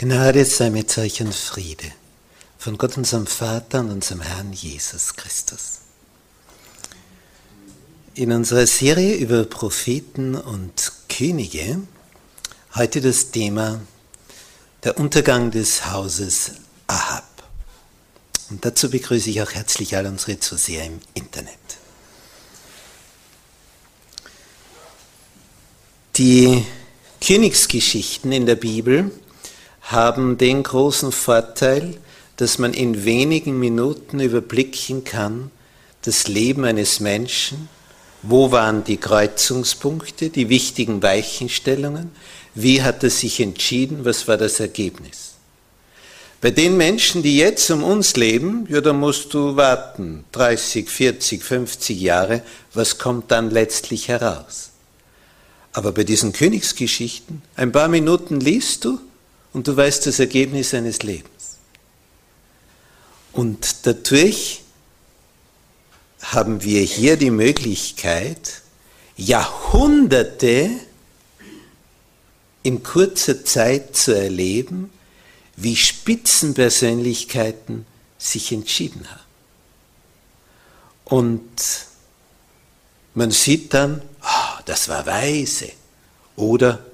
Gnade sei mit euch und Friede von Gott unserem Vater und unserem Herrn Jesus Christus. In unserer Serie über Propheten und Könige heute das Thema der Untergang des Hauses Ahab. Und dazu begrüße ich auch herzlich all unsere Zuseher im Internet. Die Königsgeschichten in der Bibel haben den großen Vorteil, dass man in wenigen Minuten überblicken kann, das Leben eines Menschen, wo waren die Kreuzungspunkte, die wichtigen Weichenstellungen, wie hat er sich entschieden, was war das Ergebnis. Bei den Menschen, die jetzt um uns leben, ja, da musst du warten, 30, 40, 50 Jahre, was kommt dann letztlich heraus? Aber bei diesen Königsgeschichten, ein paar Minuten liest du und du weißt das Ergebnis seines Lebens. Und dadurch haben wir hier die Möglichkeit, Jahrhunderte in kurzer Zeit zu erleben, wie Spitzenpersönlichkeiten sich entschieden haben. Und man sieht dann, oh, das war weise. Oder,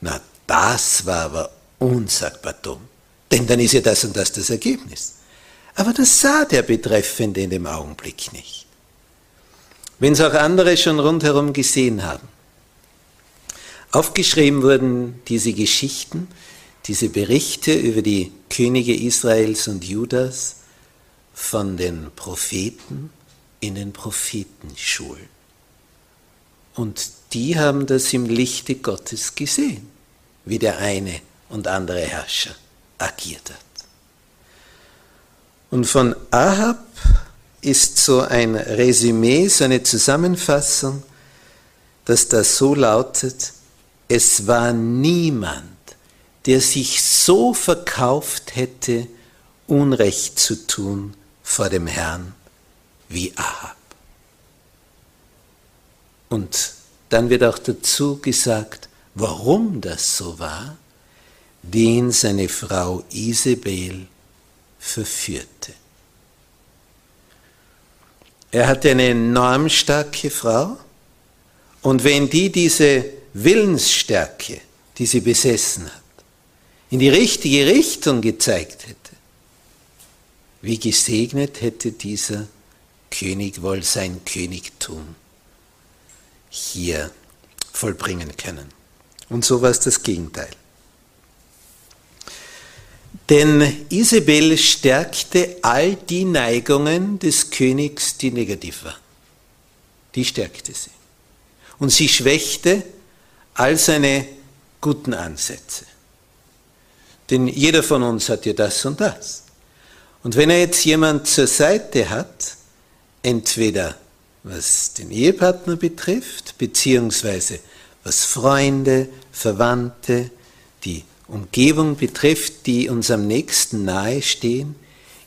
na, das war aber unsagbar dumm. Denn dann ist ja das und das das Ergebnis. Aber das sah der Betreffende in dem Augenblick nicht. Wenn es auch andere schon rundherum gesehen haben. Aufgeschrieben wurden diese Geschichten, diese Berichte über die Könige Israels und Judas von den Propheten in den Prophetenschulen. Und die haben das im Lichte Gottes gesehen, wie der eine und andere Herrscher agiert hat. Und von Ahab ist so ein Resümee, so eine Zusammenfassung, dass das so lautet, es war niemand, der sich so verkauft hätte, Unrecht zu tun vor dem Herrn wie Ahab. Und dann wird auch dazu gesagt, warum das so war den seine Frau Isabel verführte. Er hatte eine enorm starke Frau und wenn die diese Willensstärke, die sie besessen hat, in die richtige Richtung gezeigt hätte, wie gesegnet hätte dieser König wohl sein Königtum hier vollbringen können. Und so war es das Gegenteil. Denn Isabel stärkte all die Neigungen des Königs, die negativ waren. Die stärkte sie. Und sie schwächte all seine guten Ansätze. Denn jeder von uns hat ja das und das. Und wenn er jetzt jemand zur Seite hat, entweder was den Ehepartner betrifft, beziehungsweise was Freunde, Verwandte, die Umgebung betrifft, die uns am nächsten nahestehen,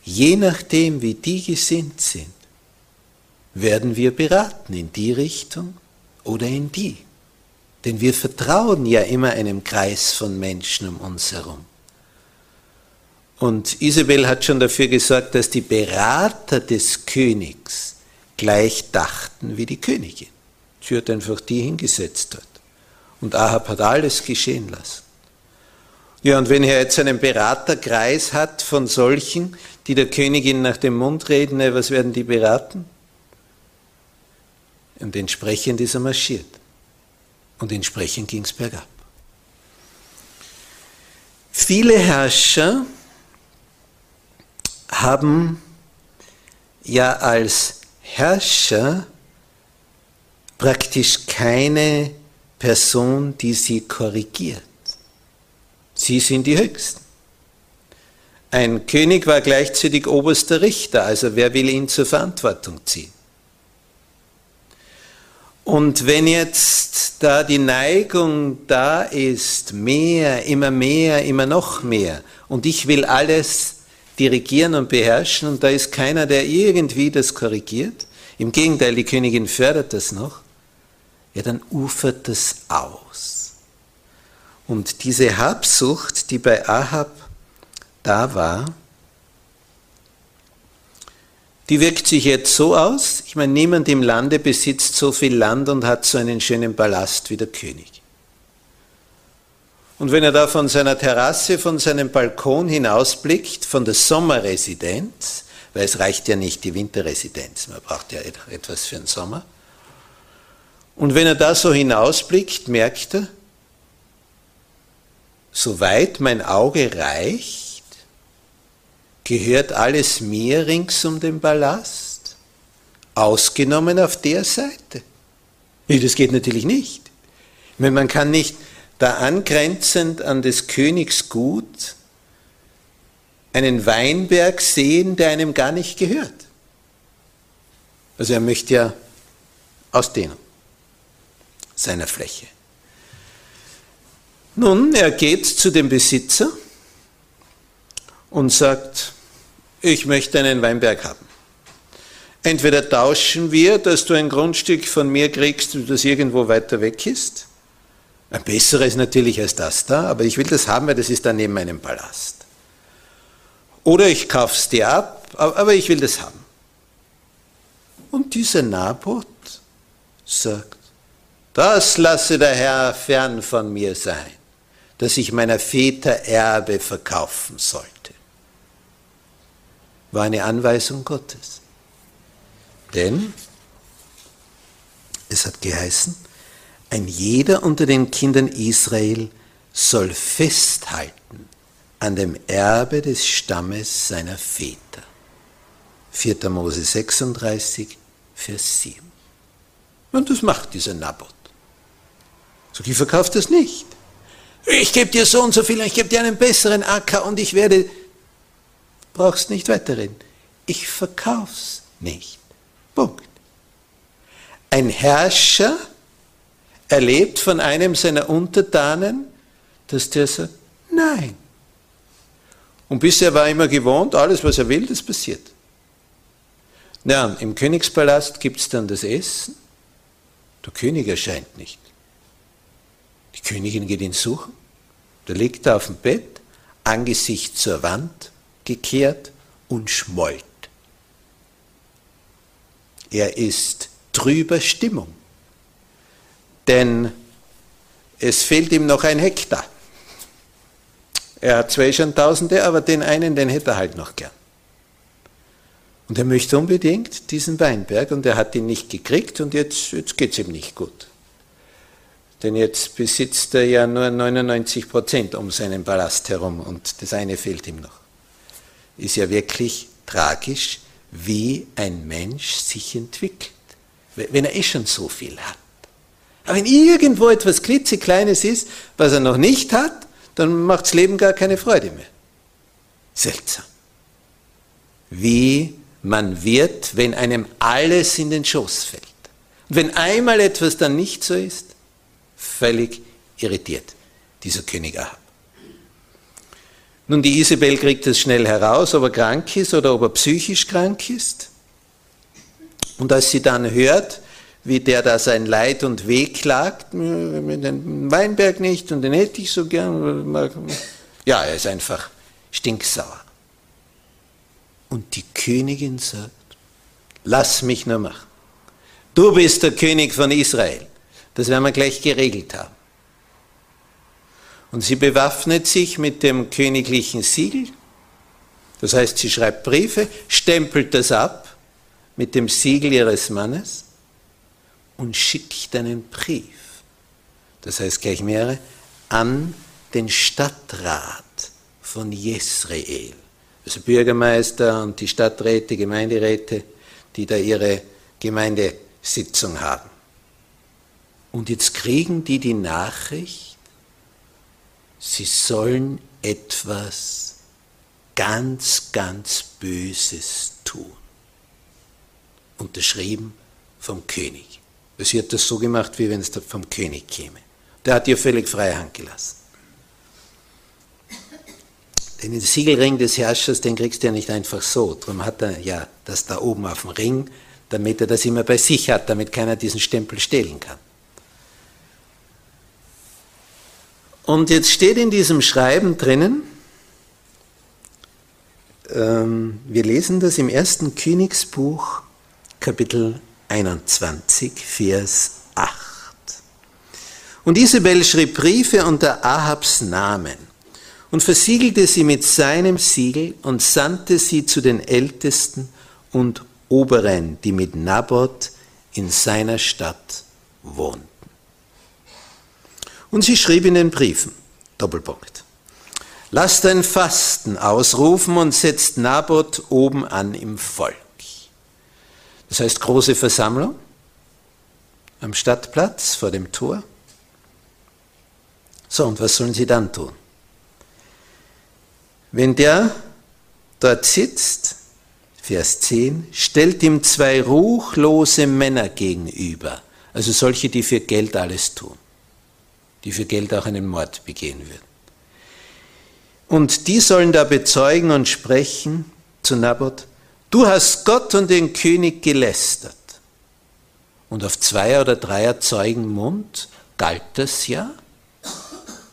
je nachdem, wie die gesinnt sind, werden wir beraten in die Richtung oder in die. Denn wir vertrauen ja immer einem Kreis von Menschen um uns herum. Und Isabel hat schon dafür gesorgt, dass die Berater des Königs gleich dachten wie die Königin. Sie hat einfach die hingesetzt dort. Und Ahab hat alles geschehen lassen. Ja, und wenn er jetzt einen Beraterkreis hat von solchen, die der Königin nach dem Mund reden, was werden die beraten? Und entsprechend ist er marschiert. Und entsprechend ging es bergab. Viele Herrscher haben ja als Herrscher praktisch keine Person, die sie korrigiert. Sie sind die Höchsten. Ein König war gleichzeitig oberster Richter, also wer will ihn zur Verantwortung ziehen? Und wenn jetzt da die Neigung da ist, mehr, immer mehr, immer noch mehr, und ich will alles dirigieren und beherrschen, und da ist keiner, der irgendwie das korrigiert, im Gegenteil, die Königin fördert das noch, ja, dann ufert das aus. Und diese Habsucht, die bei Ahab da war, die wirkt sich jetzt so aus, ich meine, niemand im Lande besitzt so viel Land und hat so einen schönen Palast wie der König. Und wenn er da von seiner Terrasse, von seinem Balkon hinausblickt, von der Sommerresidenz, weil es reicht ja nicht die Winterresidenz, man braucht ja etwas für den Sommer. Und wenn er da so hinausblickt, merkt er, soweit mein Auge reicht, gehört alles mir rings um den Ballast, ausgenommen auf der Seite. Nee, das geht natürlich nicht. Meine, man kann nicht da angrenzend an des Königs Gut einen Weinberg sehen, der einem gar nicht gehört. Also er möchte ja ausdehnen seiner Fläche. Nun, er geht zu dem Besitzer und sagt, ich möchte einen Weinberg haben. Entweder tauschen wir, dass du ein Grundstück von mir kriegst, das irgendwo weiter weg ist. Ein besseres natürlich als das da, aber ich will das haben, weil das ist da neben meinem Palast. Oder ich kaufe es dir ab, aber ich will das haben. Und dieser Naboth sagt, das lasse der Herr fern von mir sein, dass ich meiner Väter Erbe verkaufen sollte war eine Anweisung Gottes. Denn es hat geheißen, ein jeder unter den Kindern Israel soll festhalten an dem Erbe des Stammes seiner Väter. 4. Mose 36, Vers 7. Und das macht dieser Naboth. So, ich verkaufe das nicht. Ich gebe dir so und so viel, ich gebe dir einen besseren Acker und ich werde brauchst nicht weiterreden. Ich verkauf's nicht. Punkt. Ein Herrscher erlebt von einem seiner Untertanen, dass der sagt, nein. Und bisher war er immer gewohnt, alles, was er will, das passiert. Na, im Königspalast gibt es dann das Essen. Der König erscheint nicht. Die Königin geht ihn suchen. Der liegt da auf dem Bett, Angesicht zur Wand gekehrt und schmollt. Er ist trüber Stimmung, denn es fehlt ihm noch ein Hektar. Er hat zwei schon Tausende, aber den einen, den hätte er halt noch gern. Und er möchte unbedingt diesen Weinberg und er hat ihn nicht gekriegt und jetzt, jetzt geht es ihm nicht gut. Denn jetzt besitzt er ja nur 99 Prozent um seinen Palast herum und das eine fehlt ihm noch ist ja wirklich tragisch, wie ein Mensch sich entwickelt, wenn er eh schon so viel hat. Aber wenn irgendwo etwas klitzekleines ist, was er noch nicht hat, dann macht das Leben gar keine Freude mehr. Seltsam. wie man wird, wenn einem alles in den Schoß fällt. Und wenn einmal etwas dann nicht so ist, völlig irritiert, dieser König Ahab. Nun, die Isabel kriegt es schnell heraus, ob er krank ist oder ob er psychisch krank ist. Und als sie dann hört, wie der da sein Leid und Weh klagt, den Weinberg nicht und den hätte ich so gern. Ja, er ist einfach stinksauer. Und die Königin sagt, lass mich nur machen. Du bist der König von Israel. Das werden wir gleich geregelt haben. Und sie bewaffnet sich mit dem königlichen Siegel. Das heißt, sie schreibt Briefe, stempelt das ab mit dem Siegel ihres Mannes und schickt einen Brief, das heißt gleich mehrere, an den Stadtrat von Jesrael. Also Bürgermeister und die Stadträte, Gemeinderäte, die da ihre Gemeindesitzung haben. Und jetzt kriegen die die Nachricht, sie sollen etwas ganz, ganz Böses tun. Unterschrieben vom König. Sie hat das so gemacht, wie wenn es vom König käme. Der hat ihr völlig freie Hand gelassen. Denn den Siegelring des Herrschers, den kriegst du ja nicht einfach so. Darum hat er ja das da oben auf dem Ring, damit er das immer bei sich hat, damit keiner diesen Stempel stehlen kann. Und jetzt steht in diesem Schreiben drinnen, ähm, wir lesen das im ersten Königsbuch, Kapitel 21, Vers 8. Und Isabel schrieb Briefe unter Ahabs Namen und versiegelte sie mit seinem Siegel und sandte sie zu den Ältesten und Oberen, die mit Naboth in seiner Stadt wohnten. Und sie schrieb in den Briefen, Doppelpunkt, lasst ein Fasten ausrufen und setzt Naboth oben an im Volk. Das heißt große Versammlung am Stadtplatz vor dem Tor. So, und was sollen sie dann tun? Wenn der dort sitzt, Vers 10, stellt ihm zwei ruchlose Männer gegenüber, also solche, die für Geld alles tun, die für Geld auch einen Mord begehen würden. Und die sollen da bezeugen und sprechen zu Naboth, Du hast Gott und den König gelästert. Und auf zwei oder dreier Zeugen Mund galt das ja.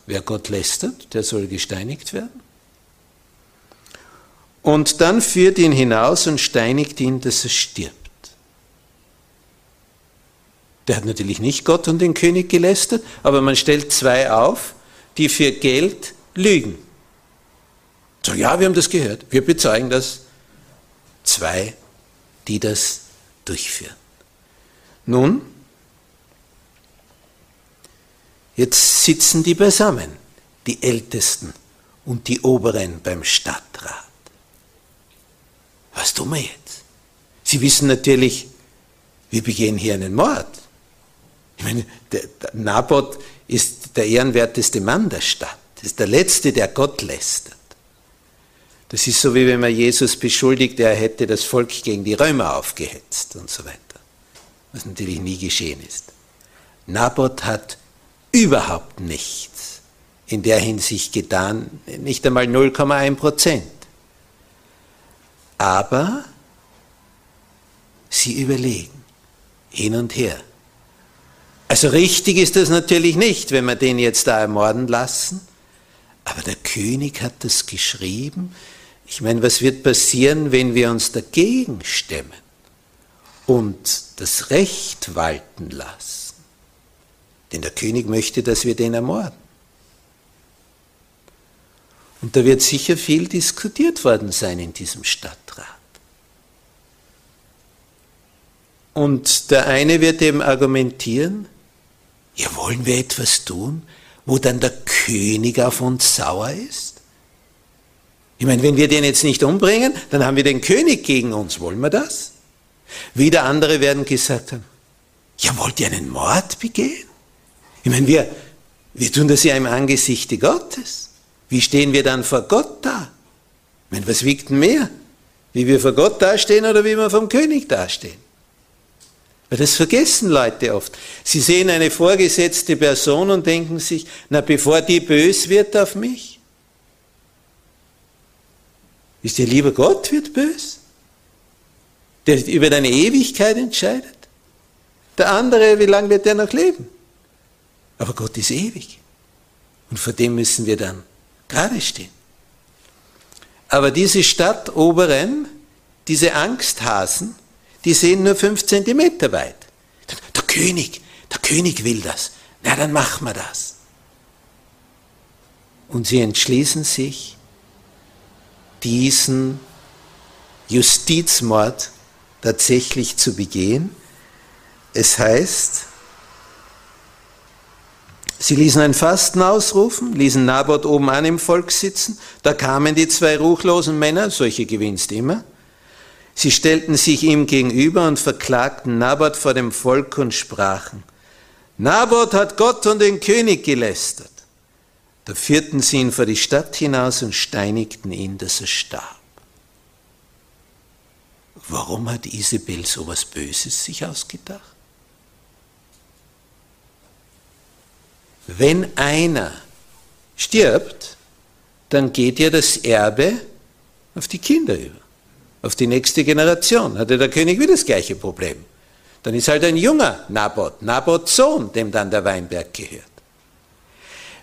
Wer Gott lästert, der soll gesteinigt werden. Und dann führt ihn hinaus und steinigt ihn, dass er stirbt. Der hat natürlich nicht Gott und den König gelästert, aber man stellt zwei auf, die für Geld lügen. So, ja, wir haben das gehört, wir bezeugen das zwei, die das durchführen. Nun, jetzt sitzen die beisammen, die Ältesten und die Oberen beim Stadtrat. Was tun wir jetzt? Sie wissen natürlich, wir begehen hier einen Mord. Ich meine, der, der Naboth ist der ehrenwerteste Mann der Stadt. Das ist der Letzte, der Gott lästert. Das ist so, wie wenn man Jesus beschuldigt, er hätte das Volk gegen die Römer aufgehetzt und so weiter. Was natürlich nie geschehen ist. Naboth hat überhaupt nichts in der Hinsicht getan, nicht einmal 0,1 Prozent. Aber sie überlegen, hin und her. Also richtig ist das natürlich nicht, wenn wir den jetzt da ermorden lassen, aber der König hat das geschrieben, ich meine, was wird passieren, wenn wir uns dagegen stemmen und das Recht walten lassen? Denn der König möchte, dass wir den ermorden. Und da wird sicher viel diskutiert worden sein in diesem Stadtrat. Und der eine wird eben argumentieren, ja, wollen wir etwas tun, wo dann der König auf uns sauer ist? Ich meine, wenn wir den jetzt nicht umbringen, dann haben wir den König gegen uns. Wollen wir das? Wieder andere werden gesagt haben, ja, wollt ihr einen Mord begehen? Ich meine, wir, wir tun das ja im Angesichte Gottes. Wie stehen wir dann vor Gott da? Ich meine, was wiegt mehr? Wie wir vor Gott dastehen oder wie wir vom König dastehen. Weil das vergessen Leute oft. Sie sehen eine vorgesetzte Person und denken sich, na bevor die bös wird auf mich, ist dir lieber Gott wird bös, der über deine Ewigkeit entscheidet. Der andere, wie lange wird der noch leben? Aber Gott ist ewig. Und vor dem müssen wir dann gerade stehen. Aber diese Stadt Oberen, diese Angsthasen, die sehen nur fünf Zentimeter weit. Der König, der König will das. Na, dann machen wir das. Und sie entschließen sich, diesen Justizmord tatsächlich zu begehen. Es heißt, Sie ließen ein Fasten ausrufen, ließen Naboth oben an im Volk sitzen, da kamen die zwei ruchlosen Männer, solche gewinnst immer, Sie stellten sich ihm gegenüber und verklagten Naboth vor dem Volk und sprachen, Naboth hat Gott und den König gelästert. Da führten sie ihn vor die Stadt hinaus und steinigten ihn, dass er starb. Warum hat Isabel so was Böses sich ausgedacht? Wenn einer stirbt, dann geht ja das Erbe auf die Kinder über auf die nächste Generation. Hatte der König wieder das gleiche Problem. Dann ist halt ein junger Naboth, Naboths Sohn, dem dann der Weinberg gehört.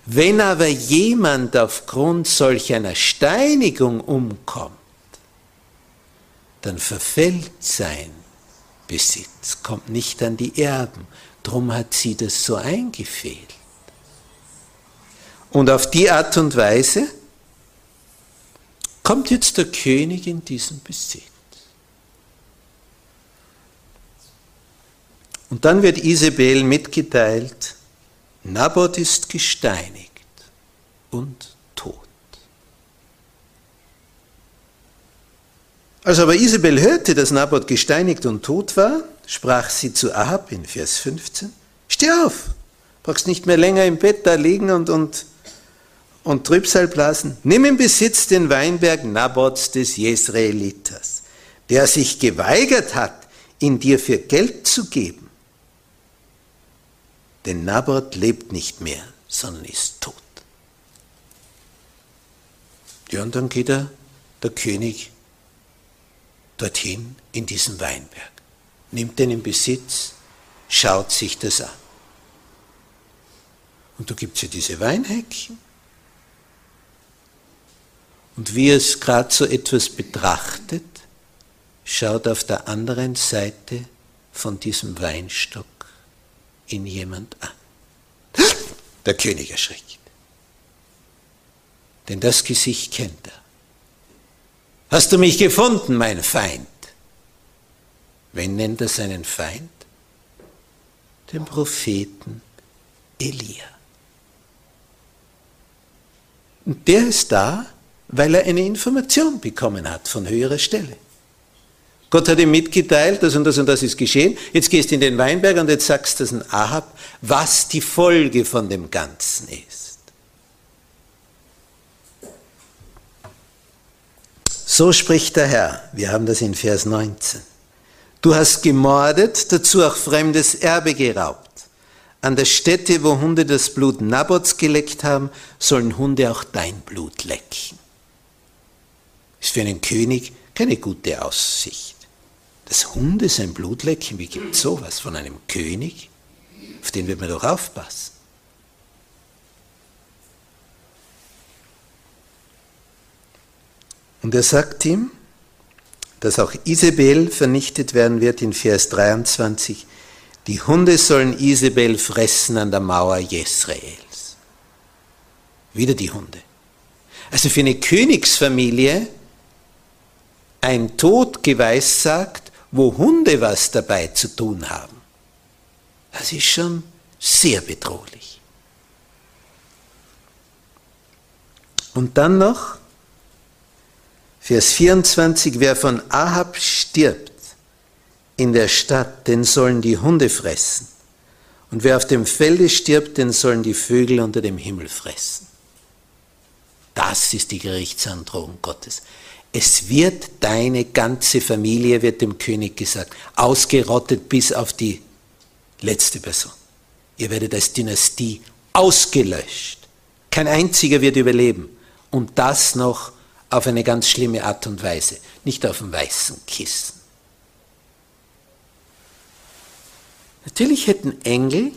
Wenn aber jemand aufgrund solch einer Steinigung umkommt, dann verfällt sein Besitz, kommt nicht an die Erben. Drum hat sie das so eingefehlt. Und auf die Art und Weise kommt jetzt der König in diesen Besitz. Und dann wird Isabel mitgeteilt, Naboth ist gesteinigt und tot. Als aber Isabel hörte, dass Naboth gesteinigt und tot war, sprach sie zu Ahab in Vers 15, Steh auf, brauchst nicht mehr länger im Bett da liegen und, und und Trübsal blasen, nimm in Besitz den Weinberg Nabots des Jesraelitas, der sich geweigert hat, ihn dir für Geld zu geben. Denn Nabot lebt nicht mehr, sondern ist tot. Ja, und dann geht er, der König, dorthin in diesen Weinberg, nimmt den in Besitz, schaut sich das an. Und da gibt es ja diese Weinhäckchen und wie es gerade so etwas betrachtet, schaut auf der anderen Seite von diesem Weinstock in jemand an. Der König erschrickt. Denn das Gesicht kennt er. Hast du mich gefunden, mein Feind? Wen nennt er seinen Feind? Den Propheten Elia. Und der ist da, weil er eine Information bekommen hat von höherer Stelle. Gott hat ihm mitgeteilt, das und das und das ist geschehen. Jetzt gehst du in den Weinberg und jetzt sagst du das Ahab, was die Folge von dem Ganzen ist. So spricht der Herr, wir haben das in Vers 19. Du hast gemordet, dazu auch fremdes Erbe geraubt. An der Stätte, wo Hunde das Blut Nabots geleckt haben, sollen Hunde auch dein Blut lecken. Ist für einen König keine gute Aussicht. Dass Hunde sein Blut lecken, wie gibt es sowas von einem König? Auf den wird man doch aufpassen. Und er sagt ihm, dass auch Isabel vernichtet werden wird in Vers 23. Die Hunde sollen Isabel fressen an der Mauer Jesraels. Wieder die Hunde. Also für eine Königsfamilie ein Tod geweissagt, wo Hunde was dabei zu tun haben. Das ist schon sehr bedrohlich. Und dann noch Vers 24, wer von Ahab stirbt in der Stadt, den sollen die Hunde fressen. Und wer auf dem Felde stirbt, den sollen die Vögel unter dem Himmel fressen. Das ist die Gerichtsandrohung Gottes. Es wird deine ganze Familie, wird dem König gesagt, ausgerottet bis auf die letzte Person. Ihr werdet als Dynastie ausgelöscht. Kein einziger wird überleben. Und das noch auf eine ganz schlimme Art und Weise, nicht auf dem weißen Kissen. Natürlich hätten Engel,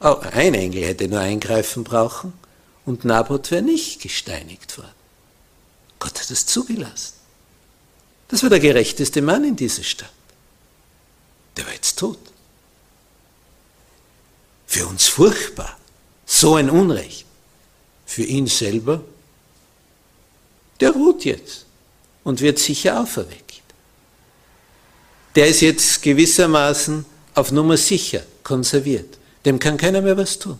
oh, ein Engel hätte nur eingreifen brauchen und Naboth wäre nicht gesteinigt worden. Gott hat es zugelassen. Das war der gerechteste Mann in dieser Stadt. Der war jetzt tot. Für uns furchtbar. So ein Unrecht. Für ihn selber, der ruht jetzt und wird sicher auferweckt. Der ist jetzt gewissermaßen auf Nummer sicher konserviert. Dem kann keiner mehr was tun.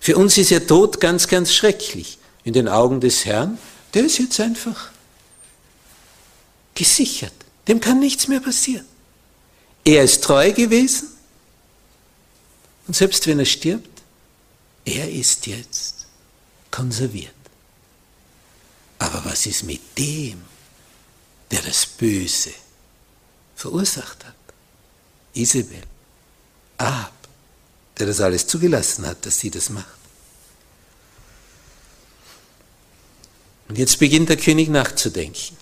Für uns ist der Tod ganz, ganz schrecklich in den Augen des Herrn, der ist jetzt einfach gesichert. Dem kann nichts mehr passieren. Er ist treu gewesen und selbst wenn er stirbt, er ist jetzt konserviert. Aber was ist mit dem, der das Böse verursacht hat? Isabel, Ab, der das alles zugelassen hat, dass sie das macht. Und jetzt beginnt der König nachzudenken.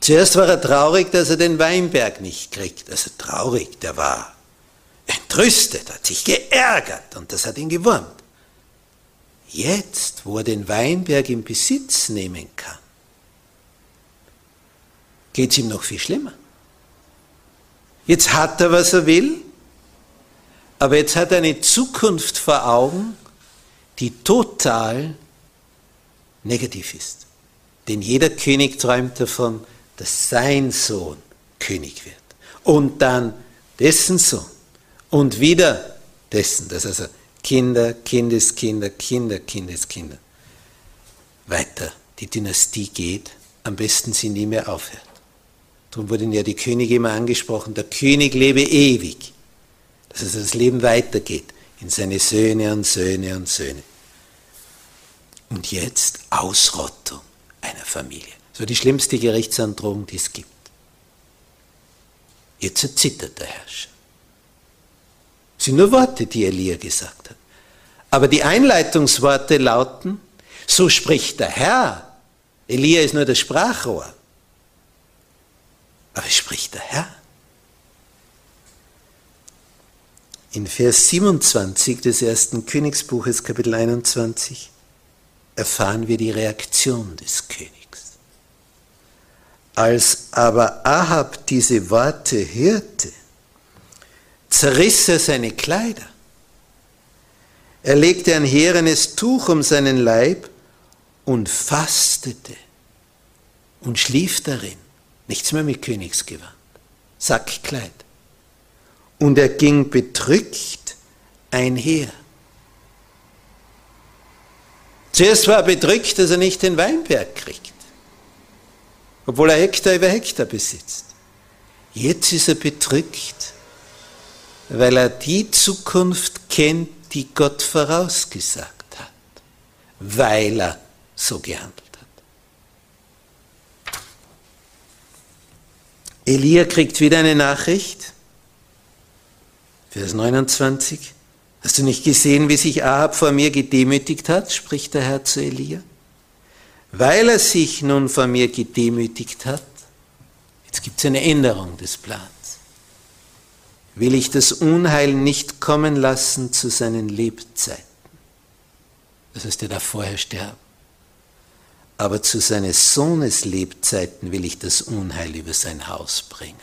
Zuerst war er traurig, dass er den Weinberg nicht kriegt. Also traurig, der war entrüstet, hat sich geärgert und das hat ihn gewurmt. Jetzt, wo er den Weinberg in Besitz nehmen kann, geht es ihm noch viel schlimmer. Jetzt hat er, was er will, aber jetzt hat er eine Zukunft vor Augen, die total negativ ist. Denn jeder König träumt davon, dass sein Sohn König wird. Und dann dessen Sohn. Und wieder dessen. Das also Kinder, Kindeskinder, Kinder, Kindeskinder. Weiter die Dynastie geht, am besten sie nie mehr aufhört. Darum wurden ja die Könige immer angesprochen, der König lebe ewig. Dass also das Leben weitergeht in seine Söhne und Söhne und Söhne. Und jetzt Ausrottung einer Familie. So die schlimmste Gerichtsandrohung, die es gibt. Jetzt erzittert der Herrscher. Das sind nur Worte, die Elia gesagt hat. Aber die Einleitungsworte lauten, so spricht der Herr. Elia ist nur das Sprachrohr. Aber es spricht der Herr. In Vers 27 des ersten Königsbuches, Kapitel 21, erfahren wir die Reaktion des Königs. Als aber Ahab diese Worte hörte, zerriss er seine Kleider. Er legte ein herenes Tuch um seinen Leib und fastete und schlief darin. Nichts mehr mit Königsgewand. Sackkleid. Und er ging bedrückt einher. Zuerst war er bedrückt, dass er nicht den Weinberg kriegt, obwohl er Hektar über Hektar besitzt. Jetzt ist er bedrückt, weil er die Zukunft kennt, die Gott vorausgesagt hat, weil er so gehandelt hat. Elia kriegt wieder eine Nachricht, Vers 29. Hast du nicht gesehen, wie sich Ahab vor mir gedemütigt hat, spricht der Herr zu Elia? Weil er sich nun vor mir gedemütigt hat, jetzt gibt es eine Änderung des Plans will ich das Unheil nicht kommen lassen zu seinen Lebzeiten. Das heißt, er darf vorher sterben. Aber zu seines Sohnes Lebzeiten will ich das Unheil über sein Haus bringen.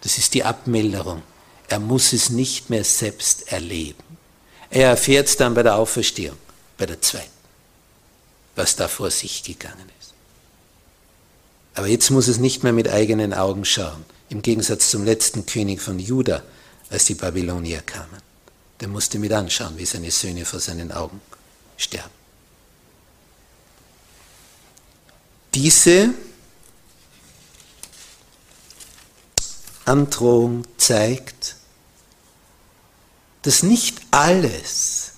Das ist die Abmilderung. Er muss es nicht mehr selbst erleben. Er erfährt es dann bei der Auferstehung, bei der zweiten, was da vor sich gegangen ist. Aber jetzt muss es nicht mehr mit eigenen Augen schauen im Gegensatz zum letzten König von Juda, als die Babylonier kamen. Der musste mit anschauen, wie seine Söhne vor seinen Augen sterben. Diese Androhung zeigt, dass nicht alles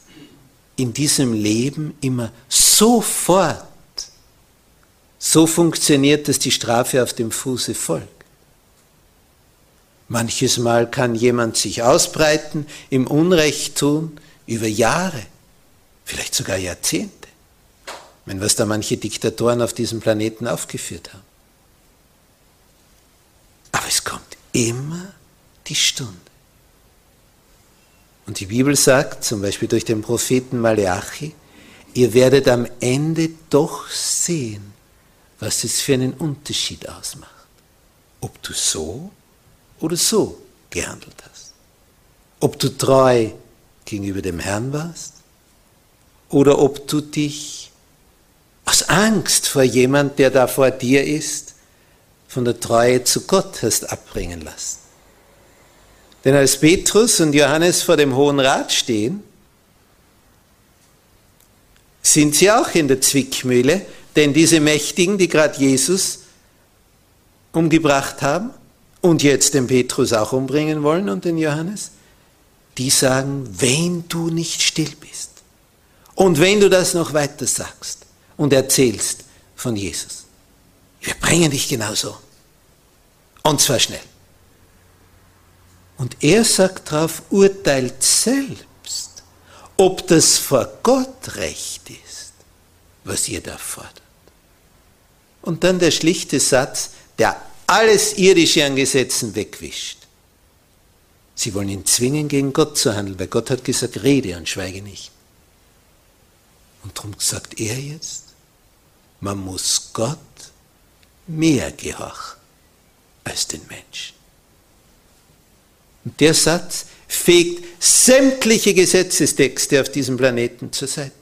in diesem Leben immer sofort So funktioniert, dass die Strafe auf dem Fuße folgt. Manches Mal kann jemand sich ausbreiten, im Unrecht tun, über Jahre, vielleicht sogar Jahrzehnte. Wenn was da manche Diktatoren auf diesem Planeten aufgeführt haben. Aber es kommt immer die Stunde. Und die Bibel sagt, zum Beispiel durch den Propheten Maleachi, ihr werdet am Ende doch sehen, was es für einen Unterschied ausmacht. Ob du so oder so gehandelt hast. Ob du treu gegenüber dem Herrn warst oder ob du dich aus Angst vor jemand, der da vor dir ist, von der Treue zu Gott hast abbringen lassen. Denn als Petrus und Johannes vor dem Hohen Rat stehen, sind sie auch in der Zwickmühle, denn diese Mächtigen, die gerade Jesus umgebracht haben und jetzt den Petrus auch umbringen wollen und den Johannes, die sagen, wenn du nicht still bist und wenn du das noch weiter sagst und erzählst von Jesus, wir bringen dich genauso Und zwar schnell. Und er sagt darauf, urteilt selbst, ob das vor Gott recht ist, was ihr da fordert. Und dann der schlichte Satz, der alles Irdische an Gesetzen wegwischt. Sie wollen ihn zwingen, gegen Gott zu handeln, weil Gott hat gesagt, rede und schweige nicht. Und darum sagt er jetzt, man muss Gott mehr gehorchen als den Menschen. Und der Satz fegt sämtliche Gesetzestexte auf diesem Planeten zur Seite.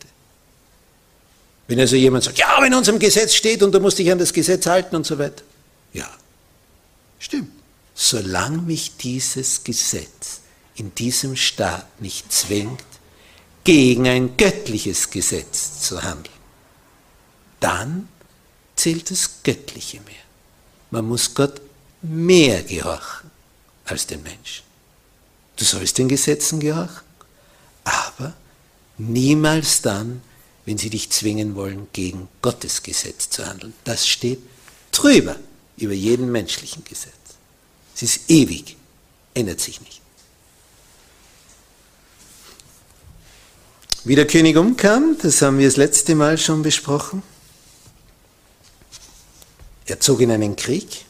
Wenn also jemand sagt, ja, wenn in unserem Gesetz steht und du musst dich an das Gesetz halten und so weiter. Ja, stimmt. Solange mich dieses Gesetz in diesem Staat nicht zwingt, gegen ein göttliches Gesetz zu handeln, dann zählt das Göttliche mehr. Man muss Gott mehr gehorchen als den Menschen. Du sollst den Gesetzen gehorchen, aber niemals dann, wenn sie dich zwingen wollen, gegen Gottes Gesetz zu handeln. Das steht drüber über jeden menschlichen Gesetz. Es ist ewig, ändert sich nicht. Wie der König umkam, das haben wir das letzte Mal schon besprochen. Er zog in einen Krieg.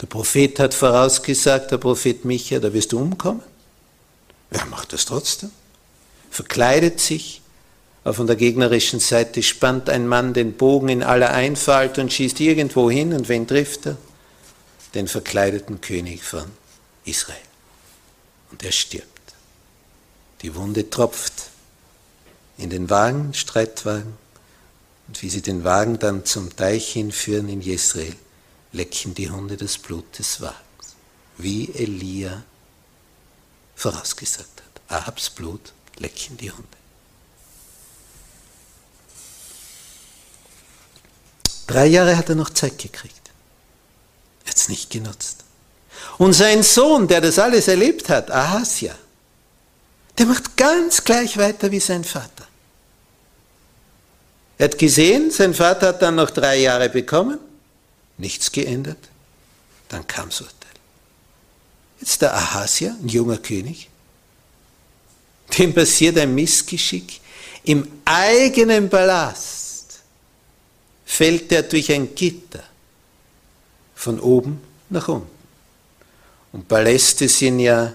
Der Prophet hat vorausgesagt, der Prophet Micha, da wirst du umkommen. Er macht das trotzdem. Verkleidet sich, aber von der gegnerischen Seite spannt ein Mann den Bogen in aller Einfalt und schießt irgendwo hin und wen trifft er? Den verkleideten König von Israel. Und er stirbt. Die Wunde tropft in den Wagen, Streitwagen. Und wie sie den Wagen dann zum Teich hinführen in Jesrael, lecken die Hunde das Blut des Wagens, wie Elia vorausgesagt hat. Ahabs Blut lecken die Hunde. Drei Jahre hat er noch Zeit gekriegt. Er hat es nicht genutzt. Und sein Sohn, der das alles erlebt hat, Ahasia, der macht ganz gleich weiter wie sein Vater. Er hat gesehen, sein Vater hat dann noch drei Jahre bekommen nichts geändert, dann kam Urteil. Jetzt der Ahasia, ein junger König, dem passiert ein Missgeschick. Im eigenen Palast fällt er durch ein Gitter von oben nach unten. Und Paläste sind ja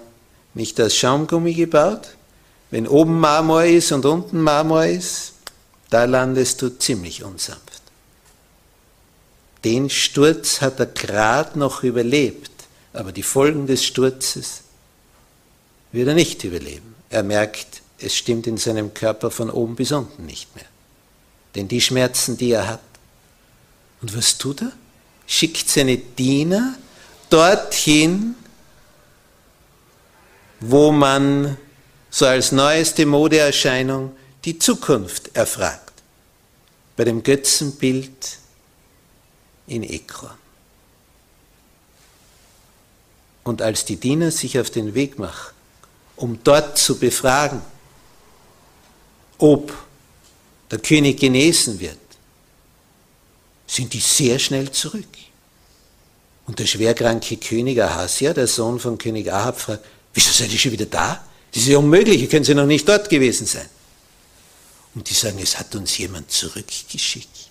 nicht aus Schaumgummi gebaut. Wenn oben Marmor ist und unten Marmor ist, da landest du ziemlich unsanft. Den Sturz hat er gerade noch überlebt, aber die Folgen des Sturzes wird er nicht überleben. Er merkt, es stimmt in seinem Körper von oben bis unten nicht mehr. Denn die Schmerzen, die er hat. Und was tut er? Schickt seine Diener dorthin, wo man so als neueste Modeerscheinung die Zukunft erfragt. Bei dem Götzenbild in Ekron. Und als die Diener sich auf den Weg machen, um dort zu befragen, ob der König genesen wird, sind die sehr schnell zurück. Und der schwerkranke König Ahasia, der Sohn von König Ahab, fragt, wieso seid ihr schon wieder da? Das ist ja unmöglich, ihr könnt ja noch nicht dort gewesen sein. Und die sagen, es hat uns jemand zurückgeschickt.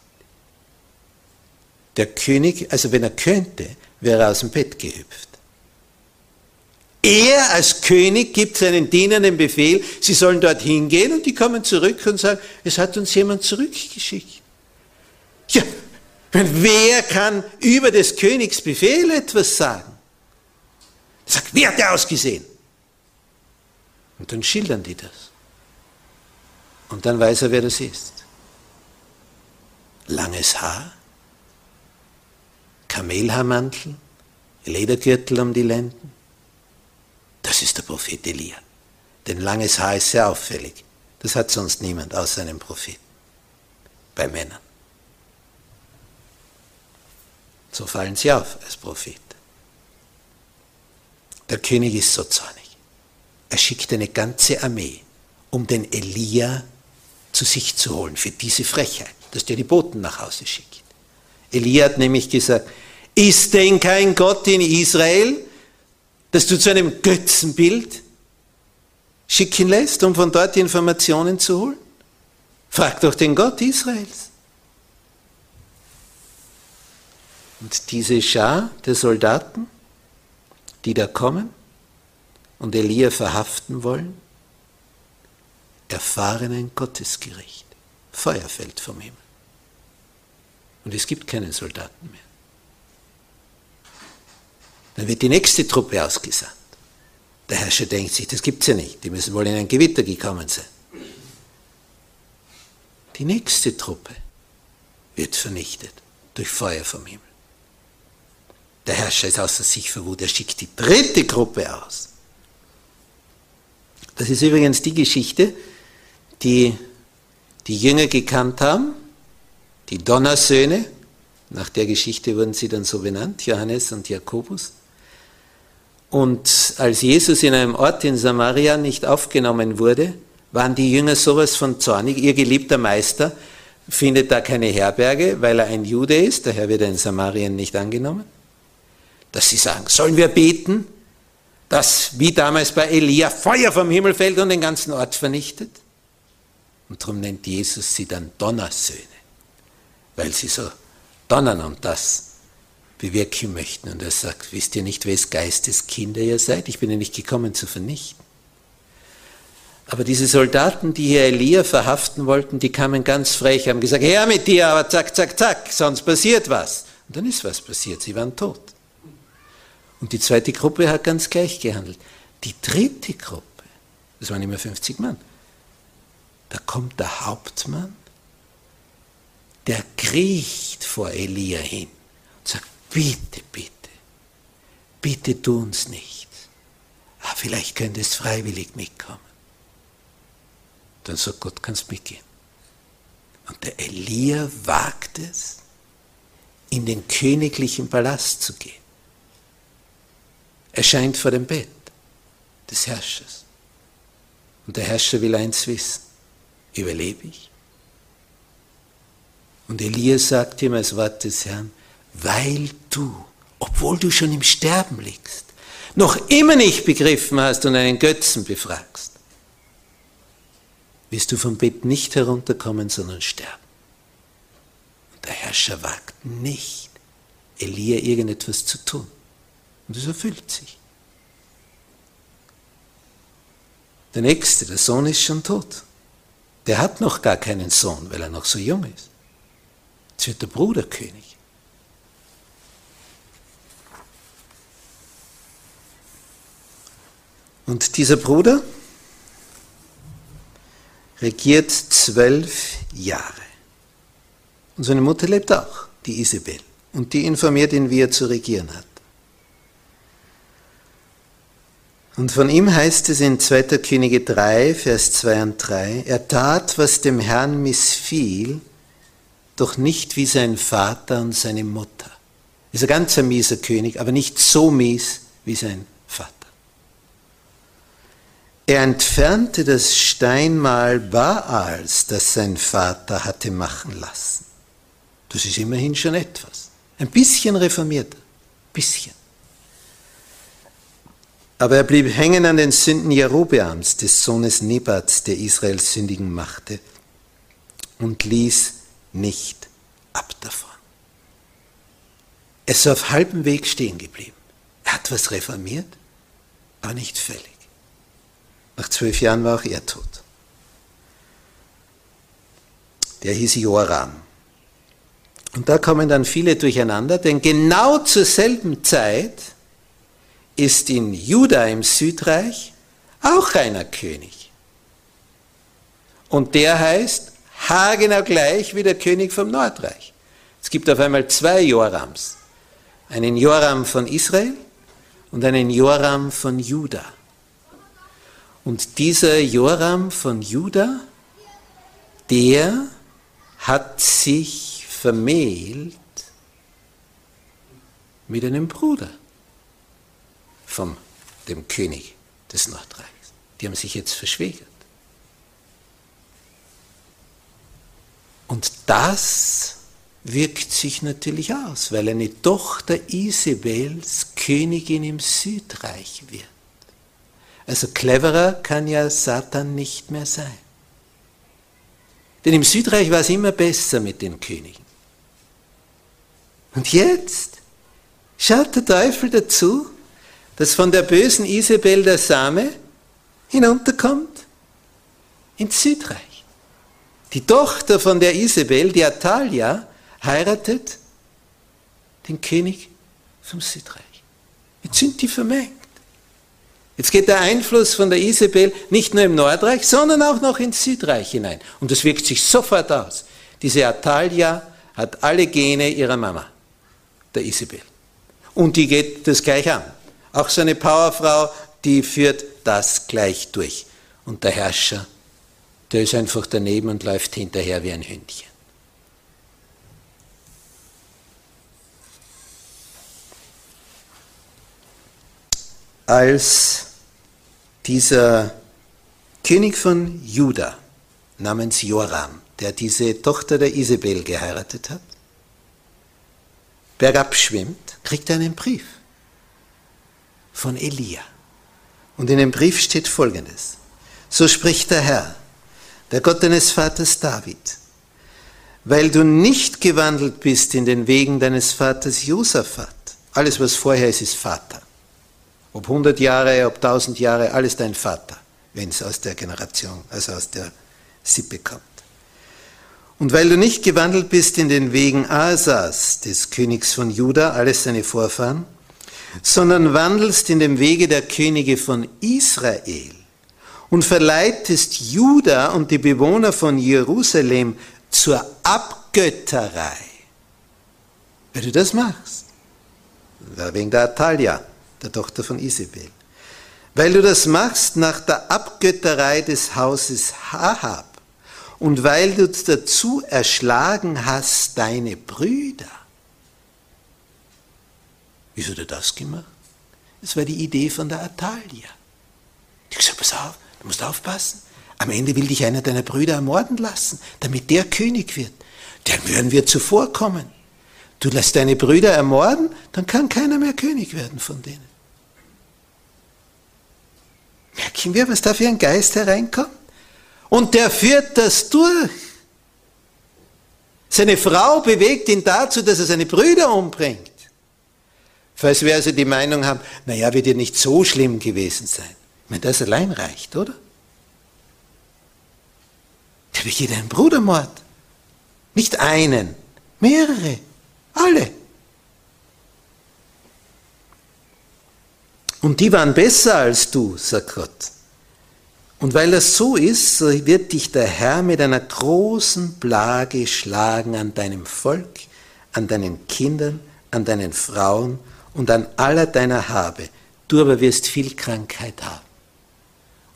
Der König, also wenn er könnte, wäre er aus dem Bett gehüpft. Er als König gibt seinen Dienern den Befehl, sie sollen dorthin gehen und die kommen zurück und sagen, es hat uns jemand zurückgeschickt. Ja, wer kann über des Königs Befehl etwas sagen? Er sagt, wer hat der ausgesehen? Und dann schildern die das. Und dann weiß er, wer das ist. Langes Haar, Kamelhaarmantel, Ledergürtel um die Lenden. Das ist der Prophet Elia. Denn langes Haar ist sehr auffällig. Das hat sonst niemand außer einem Propheten. Bei Männern. So fallen sie auf als Prophet. Der König ist so zornig. Er schickt eine ganze Armee, um den Elia zu sich zu holen für diese Frechheit, dass der die Boten nach Hause schickt. Elia hat nämlich gesagt, ist denn kein Gott in Israel, dass du zu einem Götzenbild schicken lässt, um von dort Informationen zu holen? Frag doch den Gott Israels. Und diese Schar der Soldaten, die da kommen und Elia verhaften wollen, erfahren ein Gottesgericht. Feuer fällt vom Himmel. Und es gibt keinen Soldaten mehr. Dann wird die nächste Truppe ausgesandt. Der Herrscher denkt sich, das gibt es ja nicht, die müssen wohl in ein Gewitter gekommen sein. Die nächste Truppe wird vernichtet durch Feuer vom Himmel. Der Herrscher ist außer sich vor Wut, er schickt die dritte Gruppe aus. Das ist übrigens die Geschichte, die die Jünger gekannt haben, die Donnersöhne, nach der Geschichte wurden sie dann so benannt, Johannes und Jakobus. Und als Jesus in einem Ort in Samaria nicht aufgenommen wurde, waren die Jünger sowas von zornig. Ihr geliebter Meister findet da keine Herberge, weil er ein Jude ist, daher wird er in Samarien nicht angenommen. Dass sie sagen, sollen wir beten, dass wie damals bei Elia Feuer vom Himmel fällt und den ganzen Ort vernichtet? Und darum nennt Jesus sie dann Donnersöhne, weil sie so donnern und das bewirken möchten. Und er sagt, wisst ihr nicht, wes Geistes Kinder ihr seid? Ich bin ja nicht gekommen zu vernichten. Aber diese Soldaten, die hier Elia verhaften wollten, die kamen ganz frech, haben gesagt, her mit dir, aber zack, zack, zack, sonst passiert was. Und dann ist was passiert, sie waren tot. Und die zweite Gruppe hat ganz gleich gehandelt. Die dritte Gruppe, das waren immer 50 Mann, da kommt der Hauptmann, der kriecht vor Elia hin bitte, bitte, bitte tu uns nichts. Ah, vielleicht könntest du freiwillig mitkommen. Dann sagt Gott, kannst mitgehen. Und der Elia wagt es, in den königlichen Palast zu gehen. Er scheint vor dem Bett des Herrschers. Und der Herrscher will eins wissen. Überlebe ich? Und Elia sagt ihm als Wort des Herrn, weil du, obwohl du schon im Sterben liegst, noch immer nicht begriffen hast und einen Götzen befragst, wirst du vom Bett nicht herunterkommen, sondern sterben. Und der Herrscher wagt nicht, Elia irgendetwas zu tun. Und es erfüllt sich. Der Nächste, der Sohn ist schon tot. Der hat noch gar keinen Sohn, weil er noch so jung ist. Jetzt wird der Bruder König. Und dieser Bruder regiert zwölf Jahre. Und seine Mutter lebt auch, die Isabel. Und die informiert ihn, wie er zu regieren hat. Und von ihm heißt es in 2. Könige 3, Vers 2 und 3, er tat, was dem Herrn missfiel, doch nicht wie sein Vater und seine Mutter. Ist ein ganz mieser König, aber nicht so mies wie sein. Er entfernte das Steinmal Baals, das sein Vater hatte machen lassen. Das ist immerhin schon etwas. Ein bisschen reformierter. Bisschen. Aber er blieb hängen an den Sünden Jerobeams, des Sohnes Nebats, der Israels sündigen machte, und ließ nicht ab davon. Er ist auf halbem Weg stehen geblieben. Er hat was reformiert, aber nicht völlig. Nach zwölf Jahren war auch er tot. Der hieß Joram. Und da kommen dann viele durcheinander, denn genau zur selben Zeit ist in Juda im Südreich auch einer König. Und der heißt haargenau gleich wie der König vom Nordreich. Es gibt auf einmal zwei Jorams. Einen Joram von Israel und einen Joram von Juda. Und dieser Joram von Juda, der hat sich vermählt mit einem Bruder von dem König des Nordreichs. Die haben sich jetzt verschwägert. Und das wirkt sich natürlich aus, weil eine Tochter Isabels Königin im Südreich wird. Also cleverer kann ja Satan nicht mehr sein. Denn im Südreich war es immer besser mit den Königen. Und jetzt schaut der Teufel dazu, dass von der bösen Isabel der Same hinunterkommt ins Südreich. Die Tochter von der Isabel, die Atalia, heiratet den König vom Südreich. Jetzt sind die vermengt. Jetzt geht der Einfluss von der Isabel nicht nur im Nordreich, sondern auch noch ins Südreich hinein. Und das wirkt sich sofort aus. Diese Atalia hat alle Gene ihrer Mama, der Isabel. Und die geht das gleich an. Auch so eine Powerfrau, die führt das gleich durch. Und der Herrscher, der ist einfach daneben und läuft hinterher wie ein Hündchen. Als dieser König von Juda namens Joram, der diese Tochter der Isabel geheiratet hat, bergab schwimmt, kriegt einen Brief von Elia. Und in dem Brief steht folgendes. So spricht der Herr, der Gott deines Vaters David, weil du nicht gewandelt bist in den Wegen deines Vaters Josaphat. Alles, was vorher ist, ist Vater. Ob 100 Jahre, ob 1000 Jahre, alles dein Vater, wenn es aus der Generation, also aus der Sippe kommt. Und weil du nicht gewandelt bist in den Wegen Asas, des Königs von Juda, alles seine Vorfahren, sondern wandelst in dem Wege der Könige von Israel und verleitest Juda und die Bewohner von Jerusalem zur Abgötterei. Wenn du das machst, wegen der Atalia, der Tochter von Isabel, weil du das machst nach der Abgötterei des Hauses Hahab und weil du dazu erschlagen hast deine Brüder, Wieso hat er das gemacht? Das war die Idee von der Atalia. Die hat gesagt, pass auf, du musst aufpassen. Am Ende will dich einer deiner Brüder ermorden lassen, damit der König wird. Dann würden wir zuvorkommen. Du lässt deine Brüder ermorden, dann kann keiner mehr König werden von denen. Merken wir, was da für ein Geist hereinkommt? Und der führt das durch. Seine Frau bewegt ihn dazu, dass er seine Brüder umbringt. Falls wir also die Meinung haben, naja, wird ja nicht so schlimm gewesen sein. Ich meine, das allein reicht, oder? Der begeht einen Brudermord. Nicht einen, mehrere, alle. Und die waren besser als du, sagt Gott. Und weil das so ist, wird dich der Herr mit einer großen Plage schlagen an deinem Volk, an deinen Kindern, an deinen Frauen und an aller deiner Habe. Du aber wirst viel Krankheit haben.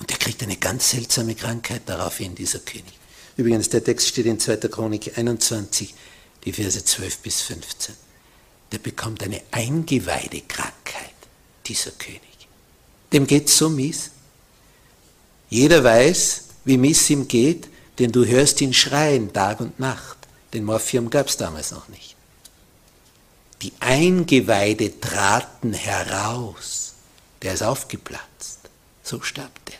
Und er kriegt eine ganz seltsame Krankheit daraufhin, dieser König. Übrigens, der Text steht in 2. Chronik 21, die Verse 12 bis 15. Der bekommt eine Eingeweidekrankheit, dieser König. Dem geht so mies. Jeder weiß, wie mies ihm geht, denn du hörst ihn schreien Tag und Nacht. Den Morphium gab es damals noch nicht. Die Eingeweide traten heraus. Der ist aufgeplatzt. So starb der.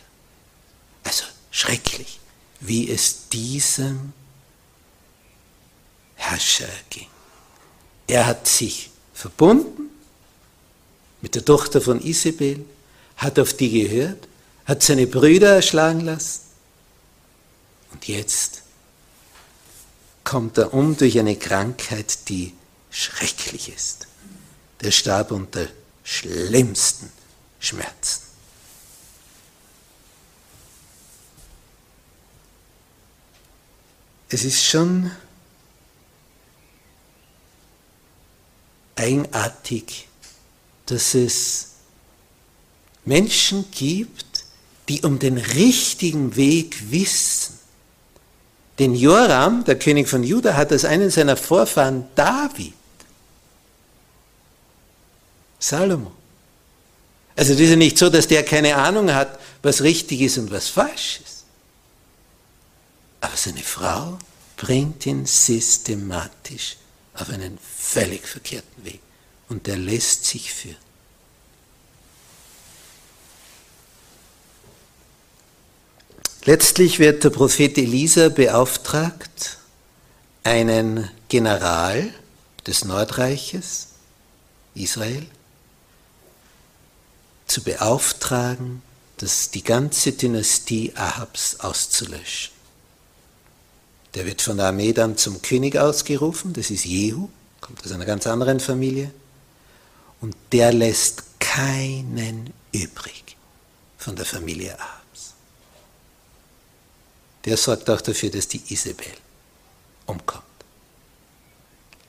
Also schrecklich, wie es diesem Ging. Er hat sich verbunden mit der Tochter von Isabel, hat auf die gehört, hat seine Brüder erschlagen lassen und jetzt kommt er um durch eine Krankheit, die schrecklich ist. Der starb unter schlimmsten Schmerzen. Es ist schon eigenartig, dass es Menschen gibt, die um den richtigen Weg wissen. Denn Joram, der König von Juda, hat als einen seiner Vorfahren David. Salomo. Also das ist ja nicht so, dass der keine Ahnung hat, was richtig ist und was falsch ist. Aber seine Frau bringt ihn systematisch auf einen völlig verkehrten Weg. Und der lässt sich führen. Letztlich wird der Prophet Elisa beauftragt, einen General des Nordreiches, Israel, zu beauftragen, das die ganze Dynastie Ahabs auszulöschen. Der wird von der Armee dann zum König ausgerufen, das ist Jehu, kommt aus einer ganz anderen Familie, und der lässt keinen übrig von der Familie Ahab der sorgt auch dafür, dass die Isabel umkommt.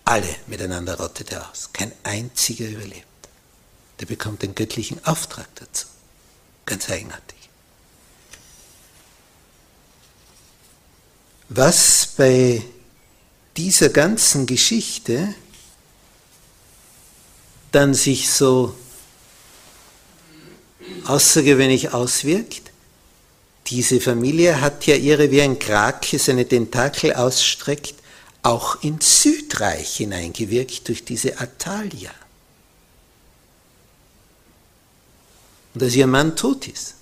Alle miteinander rottet er aus. Kein einziger überlebt. Der bekommt den göttlichen Auftrag dazu. Ganz eigenartig. Was bei dieser ganzen Geschichte dann sich so außergewöhnlich auswirkt, diese Familie hat ja ihre wie ein Krake seine Tentakel ausstreckt, auch ins Südreich hineingewirkt durch diese Atalia. Und als ihr Mann tot ist,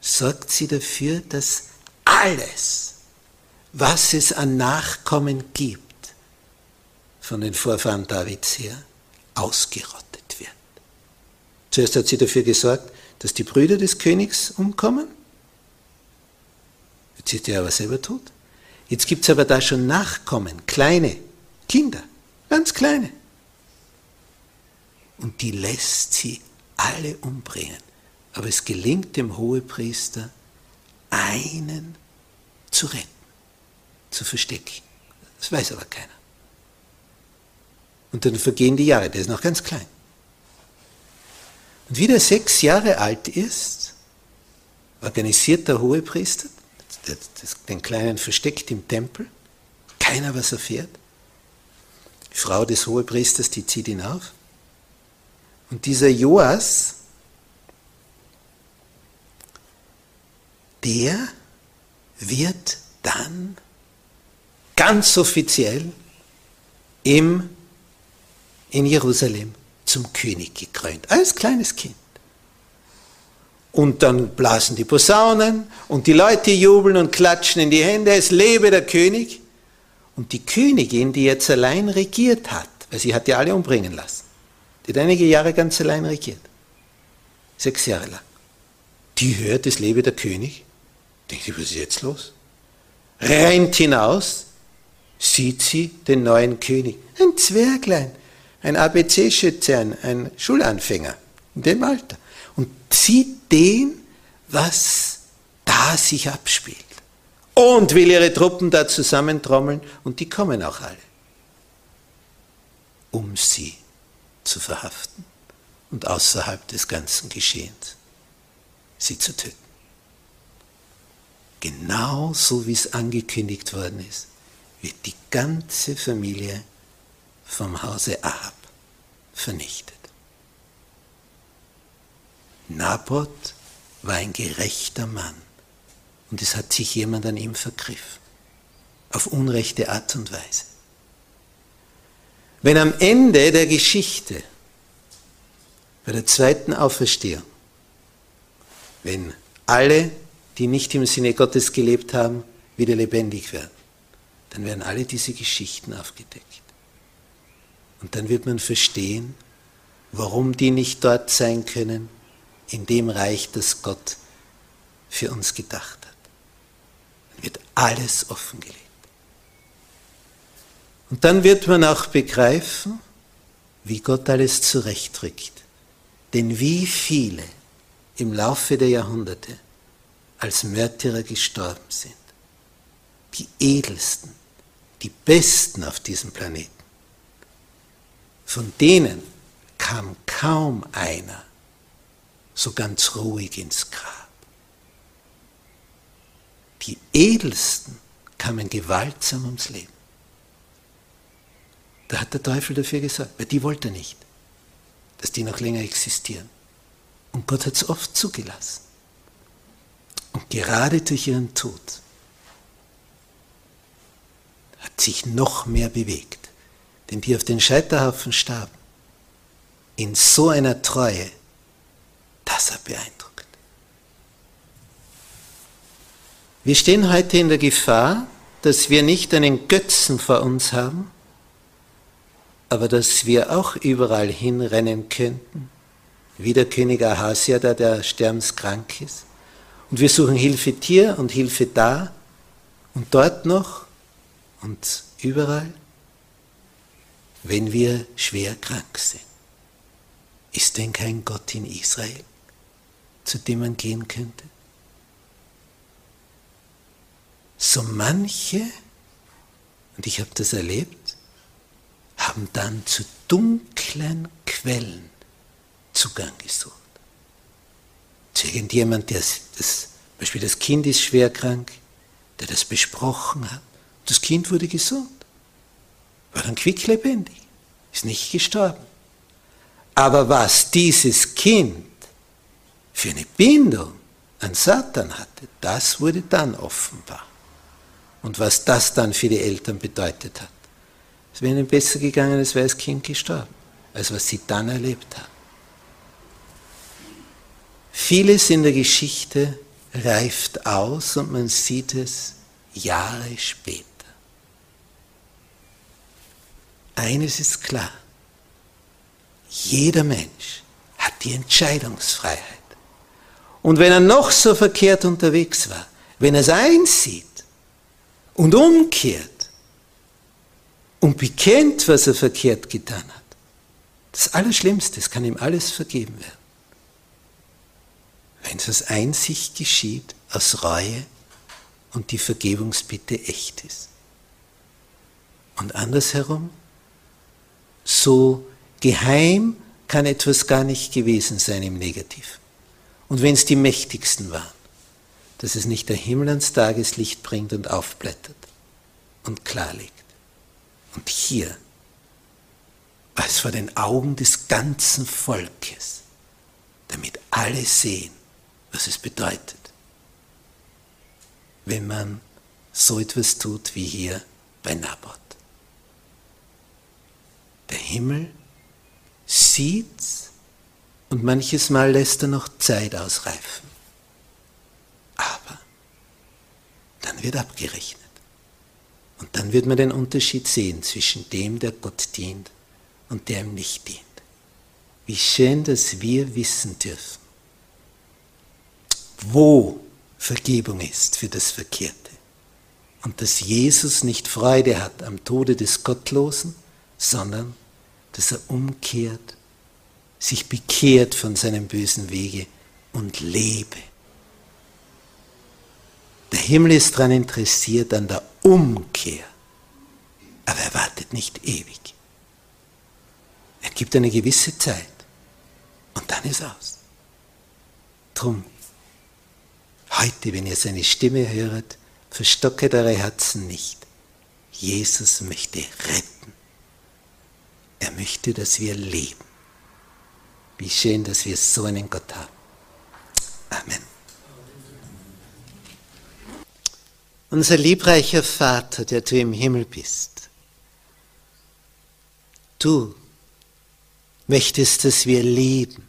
sorgt sie dafür, dass alles, was es an Nachkommen gibt, von den Vorfahren Davids her, ausgerottet wird. Zuerst hat sie dafür gesorgt, dass die Brüder des Königs umkommen. Jetzt ist er aber selber tot. Jetzt gibt es aber da schon Nachkommen, kleine Kinder, ganz kleine. Und die lässt sie alle umbringen. Aber es gelingt dem Hohepriester, einen zu retten, zu verstecken. Das weiß aber keiner. Und dann vergehen die Jahre, der ist noch ganz klein. Und wie der sechs Jahre alt ist, organisiert der Hohepriester den Kleinen versteckt im Tempel, keiner was erfährt. Die Frau des Hohepriesters, die zieht ihn auf. Und dieser Joas, der wird dann ganz offiziell im, in Jerusalem zum König gekrönt, als kleines Kind. Und dann blasen die Posaunen und die Leute jubeln und klatschen in die Hände, es lebe der König. Und die Königin, die jetzt allein regiert hat, weil sie hat ja alle umbringen lassen, die hat einige Jahre ganz allein regiert, sechs Jahre lang, die hört, es lebe der König, denkt sie, was ist jetzt los? Rennt hinaus, sieht sie den neuen König, ein Zwerglein, ein ABC-Schütze, ein, Schulanfänger in dem Alter und sieht den, was da sich abspielt. Und will ihre Truppen da zusammentrommeln und die kommen auch alle, um sie zu verhaften und außerhalb des ganzen Geschehens sie zu töten. Genau so wie es angekündigt worden ist, wird die ganze Familie vom Hause Ahab vernichtet. Naboth war ein gerechter Mann und es hat sich jemand an ihm vergriffen. auf unrechte Art und Weise. Wenn am Ende der Geschichte, bei der zweiten Auferstehung, wenn alle, die nicht im Sinne Gottes gelebt haben, wieder lebendig werden, dann werden alle diese Geschichten aufgedeckt. Und dann wird man verstehen, warum die nicht dort sein können, in dem Reich, das Gott für uns gedacht hat. Dann wird alles offengelegt. Und dann wird man auch begreifen, wie Gott alles zurechtrückt. Denn wie viele im Laufe der Jahrhunderte als Märtyrer gestorben sind. Die edelsten, die besten auf diesem Planeten. Von denen kam kaum einer so ganz ruhig ins Grab. Die edelsten kamen gewaltsam ums Leben. Da hat der Teufel dafür gesagt, weil die wollte er nicht, dass die noch länger existieren. Und Gott hat es oft zugelassen. Und gerade durch ihren Tod hat sich noch mehr bewegt. Denn die auf den Scheiterhaufen starben, in so einer Treue, das hat beeindruckt. Wir stehen heute in der Gefahr, dass wir nicht einen Götzen vor uns haben, aber dass wir auch überall hinrennen könnten, wie der König Ahasia, der, der sterbenskrank ist. Und wir suchen Hilfe hier und Hilfe da und dort noch und überall, wenn wir schwer krank sind. Ist denn kein Gott in Israel, zu dem man gehen könnte? So manche, und ich habe das erlebt, haben dann zu dunklen Quellen Zugang gesucht. Zu irgendjemand, der das, das, Beispiel das Kind ist schwer krank, der das besprochen hat. Das Kind wurde gesund, war dann quicklebendig, ist nicht gestorben. Aber was dieses Kind für eine Bindung an Satan hatte, das wurde dann offenbar. Und was das dann für die Eltern bedeutet hat. Es wäre ihnen besser gegangen, als wäre das Kind gestorben, als was sie dann erlebt haben. Vieles in der Geschichte reift aus und man sieht es Jahre später. Eines ist klar, jeder Mensch hat die Entscheidungsfreiheit. Und wenn er noch so verkehrt unterwegs war, wenn er es einsieht und umkehrt und bekennt, was er verkehrt getan hat, das Allerschlimmste, es kann ihm alles vergeben werden wenn es aus Einsicht geschieht, aus Reue und die Vergebungsbitte echt ist. Und andersherum, so geheim kann etwas gar nicht gewesen sein im Negativ. Und wenn es die Mächtigsten waren, dass es nicht der Himmel ans Tageslicht bringt und aufblättert und klarlegt. Und hier war es vor den Augen des ganzen Volkes, damit alle sehen, was es bedeutet, wenn man so etwas tut wie hier bei Naboth. Der Himmel sieht's und manches Mal lässt er noch Zeit ausreifen. Aber dann wird abgerechnet. Und dann wird man den Unterschied sehen zwischen dem, der Gott dient und der ihm nicht dient. Wie schön, dass wir wissen dürfen, wo Vergebung ist für das Verkehrte. Und dass Jesus nicht Freude hat am Tode des Gottlosen, sondern dass er umkehrt, sich bekehrt von seinem bösen Wege und lebe. Der Himmel ist daran interessiert an der Umkehr, aber er wartet nicht ewig. Er gibt eine gewisse Zeit und dann ist aus. Drum Heute, wenn ihr seine Stimme hört, verstocket eure Herzen nicht. Jesus möchte retten. Er möchte, dass wir leben. Wie schön, dass wir so einen Gott haben. Amen. Unser liebreicher Vater, der du im Himmel bist, du möchtest, dass wir leben.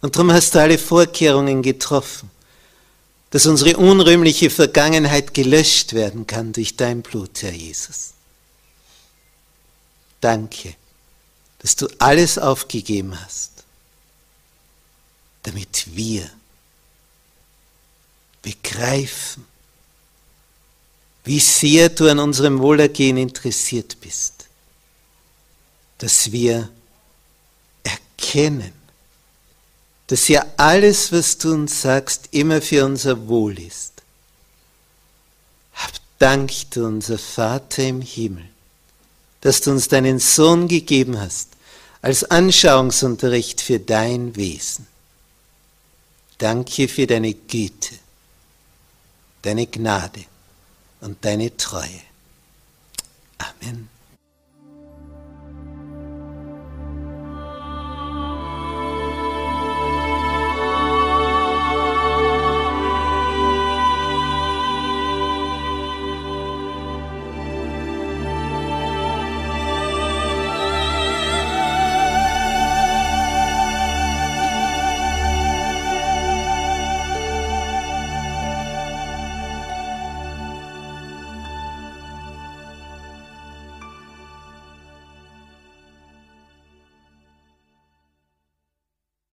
Und darum hast du alle Vorkehrungen getroffen, dass unsere unrühmliche Vergangenheit gelöscht werden kann durch dein Blut, Herr Jesus. Danke, dass du alles aufgegeben hast, damit wir begreifen, wie sehr du an unserem Wohlergehen interessiert bist, dass wir erkennen, dass ja alles, was du uns sagst, immer für unser Wohl ist. Hab Dank, du unser Vater im Himmel, dass du uns deinen Sohn gegeben hast, als Anschauungsunterricht für dein Wesen. Danke für deine Güte, deine Gnade und deine Treue. Amen.